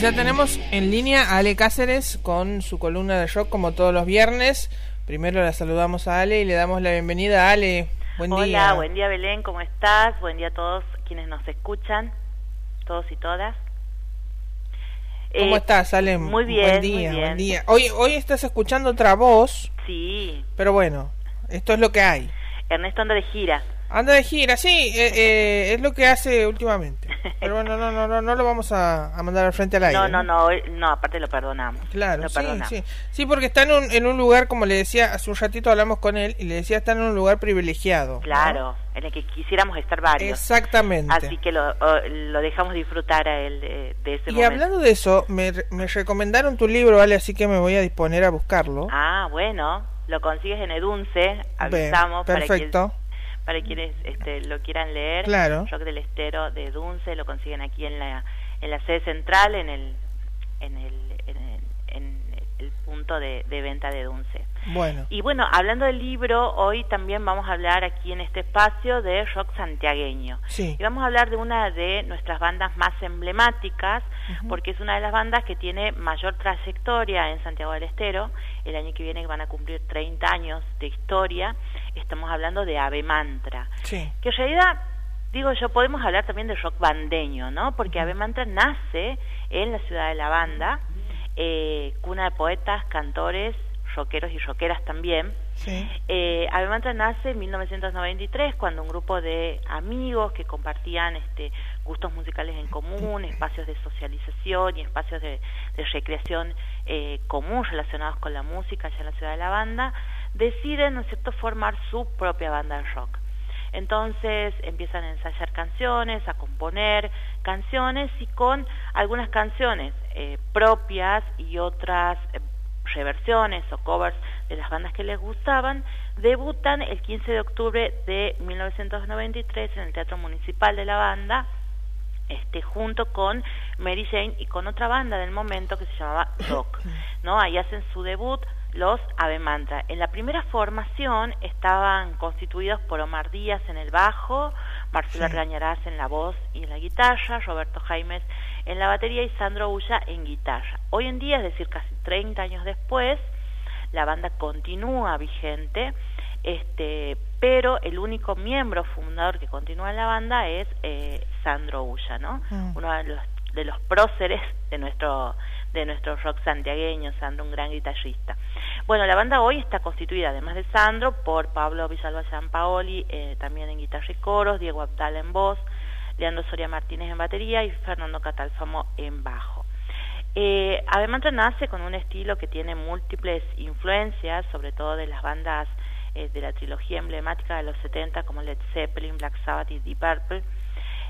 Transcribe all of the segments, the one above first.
ya tenemos en línea a Ale Cáceres con su columna de rock como todos los viernes. Primero la saludamos a Ale y le damos la bienvenida a Ale. Buen Hola, día. buen día Belén, ¿cómo estás? Buen día a todos quienes nos escuchan, todos y todas. ¿Cómo Eh, estás, Ale? Muy bien, Buen día, muy bien. buen día. Hoy, hoy estás escuchando otra voz, Sí, pero bueno, esto es lo que hay. Ernesto anda de gira. Anda de gira, sí, eh, eh, es lo que hace últimamente. Pero bueno, no, no, no, no lo vamos a, a mandar al frente al aire. No, no, no, no, aparte lo perdonamos. Claro, lo sí, perdonamos. sí. Sí, porque está en un, en un lugar, como le decía, hace un ratito hablamos con él y le decía, está en un lugar privilegiado. ¿no? Claro, en el que quisiéramos estar varios. Exactamente. Así que lo, lo dejamos disfrutar a él de, de ese Y momento. hablando de eso, me, me recomendaron tu libro, ¿vale? Así que me voy a disponer a buscarlo. Ah, bueno, lo consigues en Edunce, Bien, avisamos para, perfecto. Para quienes este, lo quieran leer. Claro. Rock del Estero de Edunce, lo consiguen aquí en la, en la sede central, en el, en el, en el, en el punto de, de venta de Edunce. Bueno, Y bueno, hablando del libro, hoy también vamos a hablar aquí en este espacio de rock santiagueño. sí. Y vamos a hablar de una de nuestras bandas más emblemáticas, porque es una de las bandas que tiene mayor trayectoria en Santiago del Estero. El año que viene van a cumplir 30 años de historia. Estamos hablando de Ave Mantra, Sí. que en realidad, digo yo, podemos hablar también de rock bandeño, ¿no? Porque Ave Mantra nace en la ciudad de La Banda, eh, cuna de poetas, cantores, rockeros y rockeras también. Sí. Eh, Ave Mantra nace en 1993 cuando un grupo de amigos que compartían este, gustos musicales en común, espacios de socialización y espacios de, de recreación eh, común relacionados con la música allá en la ciudad de la banda, deciden, ¿no cierto?, formar su propia banda de rock. Entonces empiezan a ensayar canciones, a componer canciones y con algunas canciones eh, propias y otras eh, reversiones o covers de las bandas que les gustaban, debutan el 15 de octubre de 1993 en el Teatro Municipal de la banda, este, junto con Mary Jane y con otra banda del momento que se llamaba Rock. ¿no? Ahí hacen su debut los Ave Mantra. En la primera formación estaban constituidos por Omar Díaz en el bajo, Marcelo Sí. Argañarás en la voz y en la guitarra, Roberto Jaimes en la batería y Sandro Ulla en guitarra. Hoy en día, es decir, casi 30 años después, la banda continúa vigente, este, pero el único miembro fundador que continúa en la banda es eh, Sandro Ulla, ¿no? Mm. Uno de los, de los próceres de nuestro de nuestro rock santiagueño, Sandro, un gran guitarrista. Bueno, la banda hoy está constituida, además de Sandro, por Pablo Villalba Paoli, eh, también en guitarra y coros, Diego Abdal en voz, Leandro Soria Martínez en batería y Fernando Catalfamo en bajo. Eh, Ave Mantra nace con un estilo que tiene múltiples influencias, sobre todo de las bandas eh, de la trilogía emblemática de los 70 como Led Zeppelin, Black Sabbath y Deep Purple.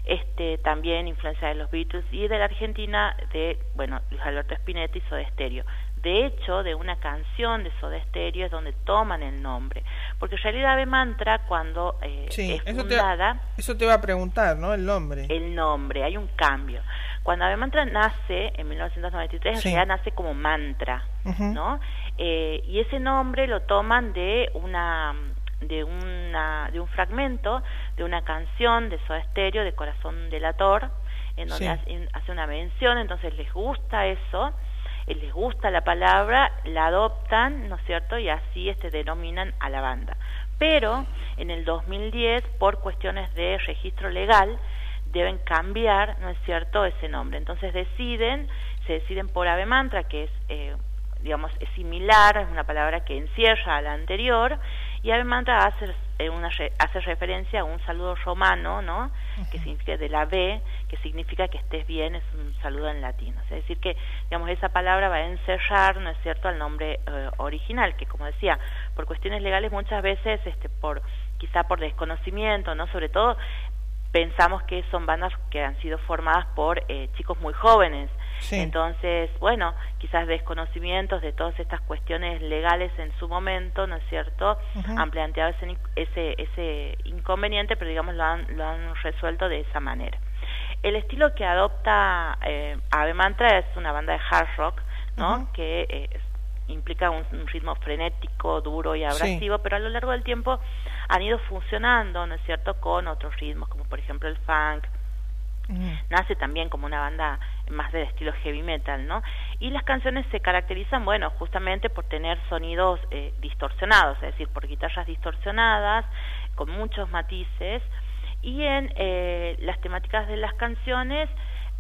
Este, también influencia de los Beatles y de la Argentina de, bueno, Luis Alberto Spinetta y Soda Stereo. De hecho, de una canción de Soda Stereo es donde toman el nombre. Porque en realidad Ave Mantra, cuando eh, Sí, es eso te, fundada, eso te va a preguntar, ¿no? El nombre. el nombre, hay un cambio. Cuando Ave Mantra nace en 1993, en Sí. realidad nace como mantra. ¿no? Eh, y ese nombre lo toman de una de una de un fragmento de una canción de Soda Stereo de Corazón Delator en donde Sí. hace, hace una mención, entonces les gusta eso, les gusta la palabra, la adoptan, ¿no es cierto? Y así este denominan a la banda. Pero en el 2010 por cuestiones de registro legal deben cambiar, ¿no es cierto?, ese nombre. Entonces deciden, se deciden por Ave Mantra, que es, eh, digamos, es similar, es una palabra que encierra a la anterior, y Mantra hace, eh, una, hace referencia a un saludo romano, ¿no?, que significa de la B, que significa que estés bien, es un saludo en latín. Es decir, que, digamos, esa palabra va a encerrar, ¿no es cierto?, al nombre eh, original, que como decía, por cuestiones legales muchas veces, este, por quizá por desconocimiento, ¿no?, sobre todo pensamos que son bandas que han sido formadas por eh, chicos muy jóvenes. Sí. Entonces, bueno, quizás desconocimientos de todas estas cuestiones legales en su momento, ¿no es cierto? Ujú. Han planteado ese, ese, ese inconveniente, pero digamos lo han, lo han resuelto de esa manera. El estilo que adopta eh, Ave Mantra es una banda de hard rock, ¿no? Que eh, implica un, un ritmo frenético, duro y abrasivo, pero a lo largo del tiempo han ido funcionando, ¿no es cierto?, con otros ritmos, como por ejemplo el funk. Nace también como una banda más del estilo heavy metal, ¿no? Y las canciones se caracterizan, bueno, justamente por tener sonidos eh, distorsionados, es decir, por guitarras distorsionadas, con muchos matices, y en eh, las temáticas de las canciones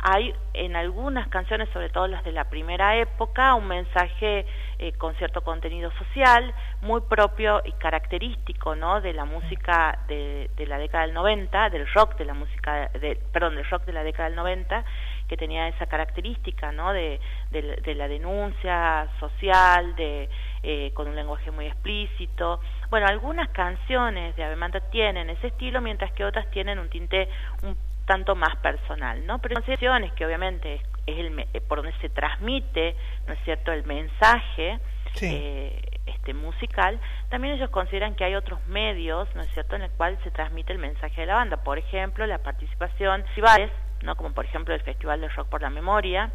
hay en algunas canciones, sobre todo las de la primera época, un mensaje eh, con cierto contenido social muy propio y característico, ¿no? De la música de, de la década del 90, del rock de la música, de, perdón, del rock de la década del 90, que tenía esa característica, ¿no? De, de, la denuncia social, de eh, con un lenguaje muy explícito. Bueno, algunas canciones de Avemanta tienen ese estilo, mientras que otras tienen un tinte un tanto más personal, ¿no? Pero canciones que obviamente es, el, eh, por donde se transmite, ¿no es cierto?, el mensaje eh, este musical, también ellos consideran que hay otros medios, ¿no es cierto?, en el cual se transmite el mensaje de la banda. Por ejemplo, la participación festivales, ¿no? Como por ejemplo el Festival de Rock por la Memoria.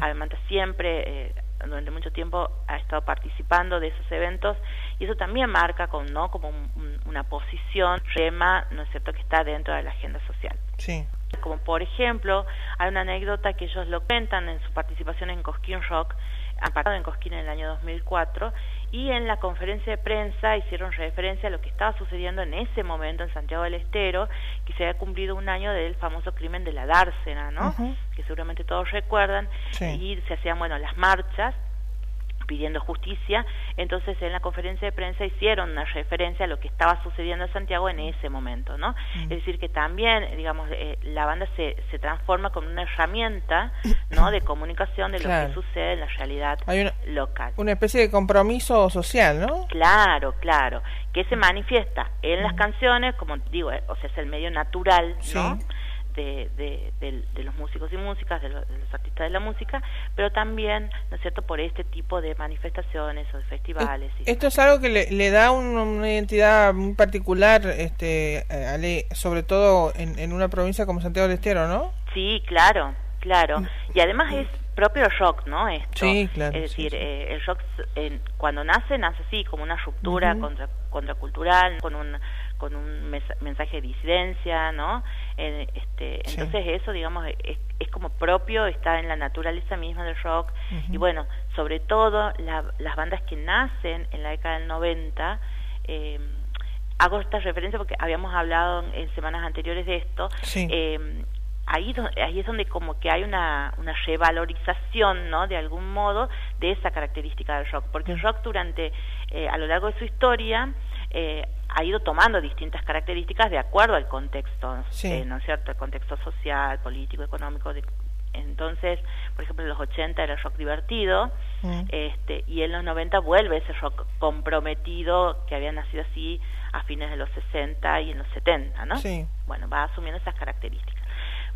Además, siempre eh, durante mucho tiempo ha estado participando de esos eventos y eso también marca con no como una posición tema no es cierto que está dentro de la agenda social. Sí. Como por ejemplo, hay una anécdota que ellos lo cuentan en su participación en Cosquín Rock, han parado en Cosquín en el año 2004, y en la conferencia de prensa hicieron referencia a lo que estaba sucediendo en ese momento en Santiago del Estero, que se había cumplido un año del famoso crimen de la dársena, ¿no? Que seguramente todos recuerdan, y se hacían, bueno, las marchas, pidiendo justicia, entonces en la conferencia de prensa hicieron una referencia a lo que estaba sucediendo en Santiago en ese momento, ¿no? Mm. Es decir, que también, digamos, eh, la banda se, se transforma como una herramienta, ¿no?, de comunicación de lo que sucede en la realidad local. Una especie de compromiso social, ¿no? Claro, claro, que se manifiesta en las mm. canciones, como digo, eh, o sea, es el medio natural, ¿no? De, de, los músicos y músicas, de, los artistas de la música, pero también, ¿no es cierto?, por este tipo de manifestaciones o de festivales. Esto es algo que le, da una identidad muy particular, este, Ale, sobre todo en, en una provincia como Santiago del Estero, ¿no? Sí, claro, claro. Mm. Y además es propio rock, ¿no? Esto. Sí, claro. Es decir, Eh, el rock cuando nace, nace así, como una ruptura contra, contracultural, con un con un mensaje de disidencia, ¿no? este, entonces eso, digamos, es, es, como propio, está en la naturaleza misma del rock. Y bueno, sobre todo las bandas que nacen en la década del 90, eh, hago esta referencia porque habíamos hablado en, semanas anteriores de esto. Eh, ahí, ahí es donde como que hay una, una revalorización, ¿no? De algún modo de esa característica del rock, porque el rock durante, eh, a lo largo de su historia, eh, ha ido tomando distintas características de acuerdo al contexto, eh, ¿no es cierto? El contexto social, político, económico. entonces, por ejemplo, en los 80 era el rock divertido, mm. este, y en los 90 vuelve ese rock comprometido que había nacido así a fines de los 60 y en los 70, ¿no? Sí. Bueno, va asumiendo esas características.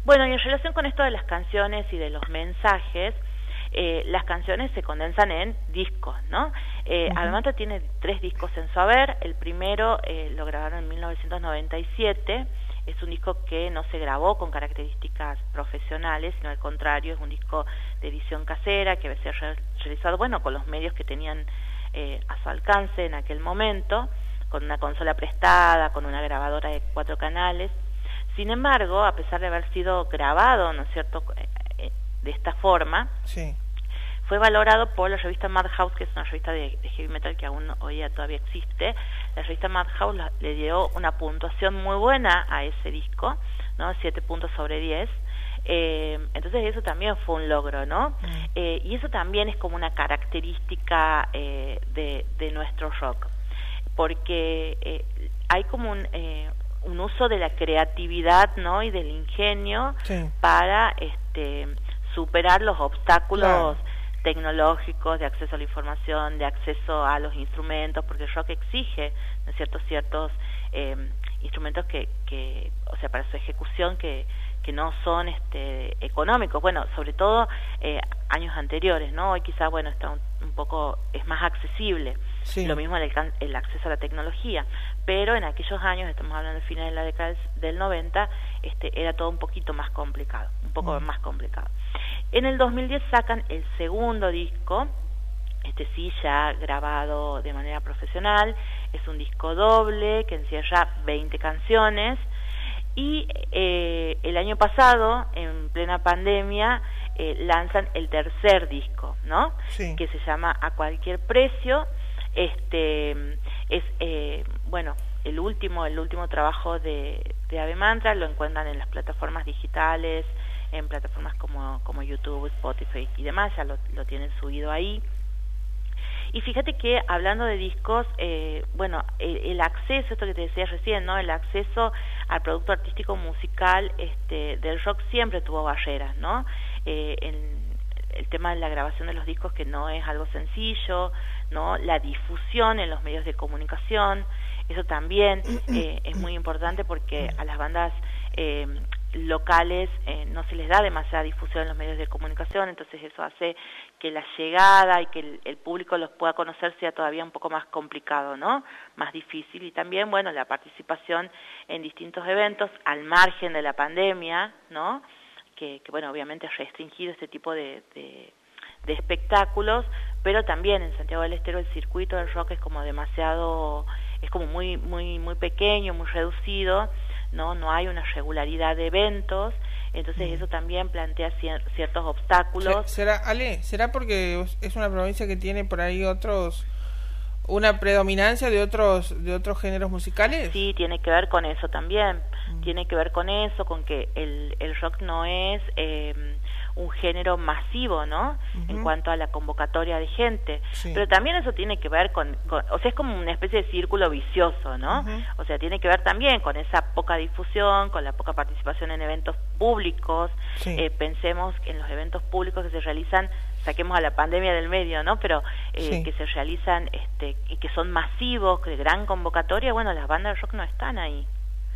Bueno, y en relación con esto de las canciones y de los mensajes, eh, las canciones se condensan en discos, ¿no? Eh, tiene tres discos en su haber. El primero eh, lo grabaron en 1997. Es un disco que no se grabó con características profesionales, sino al contrario, es un disco de edición casera que había sido realizado, bueno, con los medios que tenían eh, a su alcance en aquel momento, con una consola prestada, con una grabadora de cuatro canales. Sin embargo, a pesar de haber sido grabado, ¿no es cierto?, de esta forma, sí. fue valorado por la revista Madhouse, que es una revista de, heavy metal que aún hoy día todavía existe. La revista Madhouse le dio una puntuación muy buena a ese disco, ¿no? 7 puntos sobre 10. Eh, entonces eso también fue un logro, ¿no? Mm. Eh, y eso también es como una característica eh, de, de, nuestro rock, porque eh, hay como un, eh, un uso de la creatividad, ¿no? Y del ingenio para este superar los obstáculos tecnológicos de acceso a la información, de acceso a los instrumentos, porque el rock exige ¿no es cierto? ciertos eh, instrumentos que, que, o sea, para su ejecución que, que no son este, económicos, bueno, sobre todo eh, años anteriores, ¿no? Hoy quizás, bueno, está un, poco, es más accesible, lo mismo el, el, acceso a la tecnología, pero en aquellos años, estamos hablando de fines de la década del 90, este, era todo un poquito más complicado, un poco mm. más complicado. En el 2010 sacan el segundo disco, este sí ya grabado de manera profesional, es un disco doble que encierra 20 canciones y eh, el año pasado, en plena pandemia, eh, lanzan el tercer disco, ¿no? Sí. Que se llama A cualquier precio. Este es eh, bueno el último el último trabajo de, de Ave Mantra lo encuentran en las plataformas digitales, en plataformas como como YouTube, Spotify y demás, ya lo, tienen subido ahí. Y fíjate que hablando de discos, eh, bueno, el, el, acceso, esto que te decía recién, ¿no? El acceso al producto artístico musical este, del rock siempre tuvo barreras, ¿no? Eh, en, el tema de la grabación de los discos que no es algo sencillo, ¿no? La difusión en los medios de comunicación, eso también eh, es muy importante porque a las bandas eh, locales eh, no se les da demasiada difusión en los medios de comunicación, entonces eso hace que la llegada y que el, el, público los pueda conocer sea todavía un poco más complicado, ¿no? Más difícil y también, bueno, la participación en distintos eventos al margen de la pandemia, ¿no? Que, que bueno, obviamente ha restringido este tipo de, de, de espectáculos, pero también en Santiago del Estero el circuito del rock es como demasiado, es como muy, muy, muy pequeño, muy reducido, no no hay una regularidad de eventos entonces mm. eso también plantea cier ciertos obstáculos será Ale será porque es una provincia que tiene por ahí otros una predominancia de otros de otros géneros musicales sí tiene que ver con eso también mm. tiene que ver con eso con que el el rock no es eh, un género masivo, ¿no? Uh -huh. En cuanto a la convocatoria de gente. Sí. Pero también eso tiene que ver con, con, o sea, es como una especie de círculo vicioso, ¿no? Uh -huh. O sea, tiene que ver también con esa poca difusión, con la poca participación en eventos públicos. Sí. Eh, pensemos en los eventos públicos que se realizan saquemos a la pandemia del medio, ¿no? Pero eh, sí. que se realizan este, y que son masivos, de gran convocatoria, bueno, las bandas de rock no están ahí.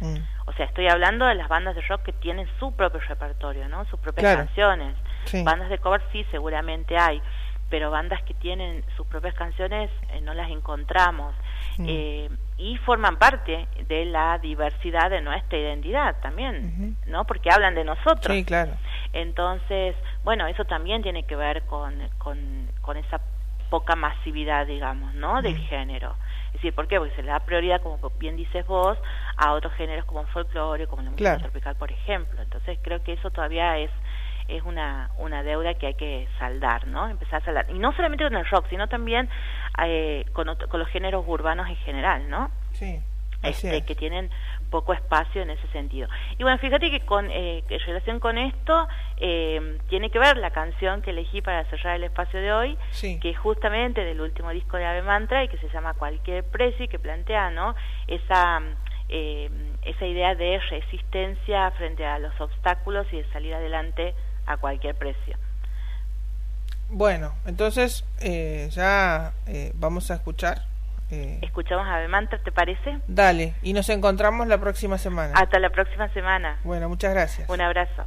Mm. O sea, estoy hablando de las bandas de rock que tienen su propio repertorio, ¿no? Sus propias claro. canciones. Sí. Bandas de cover sí, seguramente hay, pero bandas que tienen sus propias canciones eh, no las encontramos. Mm. Eh, y forman parte de la diversidad de nuestra identidad también, uh -huh. ¿no? Porque hablan de nosotros. Sí, claro. Entonces, bueno, eso también tiene que ver con, con, con esa poca masividad, digamos, ¿no? Del género. Es decir, ¿por qué? Porque se le da prioridad, como bien dices vos, a otros géneros como el folclore, como la música claro. tropical, por ejemplo. Entonces creo que eso todavía es es una, una deuda que hay que saldar, ¿no? Empezar a saldar. Y no solamente con el rock, sino también eh, con, con los géneros urbanos en general, ¿no? Sí. Este, que tienen poco espacio en ese sentido. Y bueno, fíjate que con eh, en relación con esto eh, tiene que ver la canción que elegí para cerrar el espacio de hoy, sí. que es justamente del último disco de Ave Mantra y que se llama Cualquier Precio y que plantea, ¿no? Esa eh, esa idea de resistencia frente a los obstáculos y de salir adelante a cualquier precio. Bueno, entonces eh, ya eh, vamos a escuchar. Eh... Escuchamos a Mantra, ¿te parece? Dale, y nos encontramos la próxima semana. Hasta la próxima semana. Bueno, muchas gracias. Un abrazo.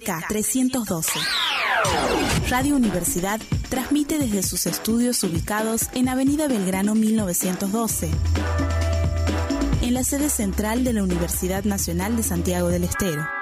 LK 312. Radio Universidad transmite desde sus estudios ubicados en Avenida Belgrano 1912, en la sede central de la Universidad Nacional de Santiago del Estero.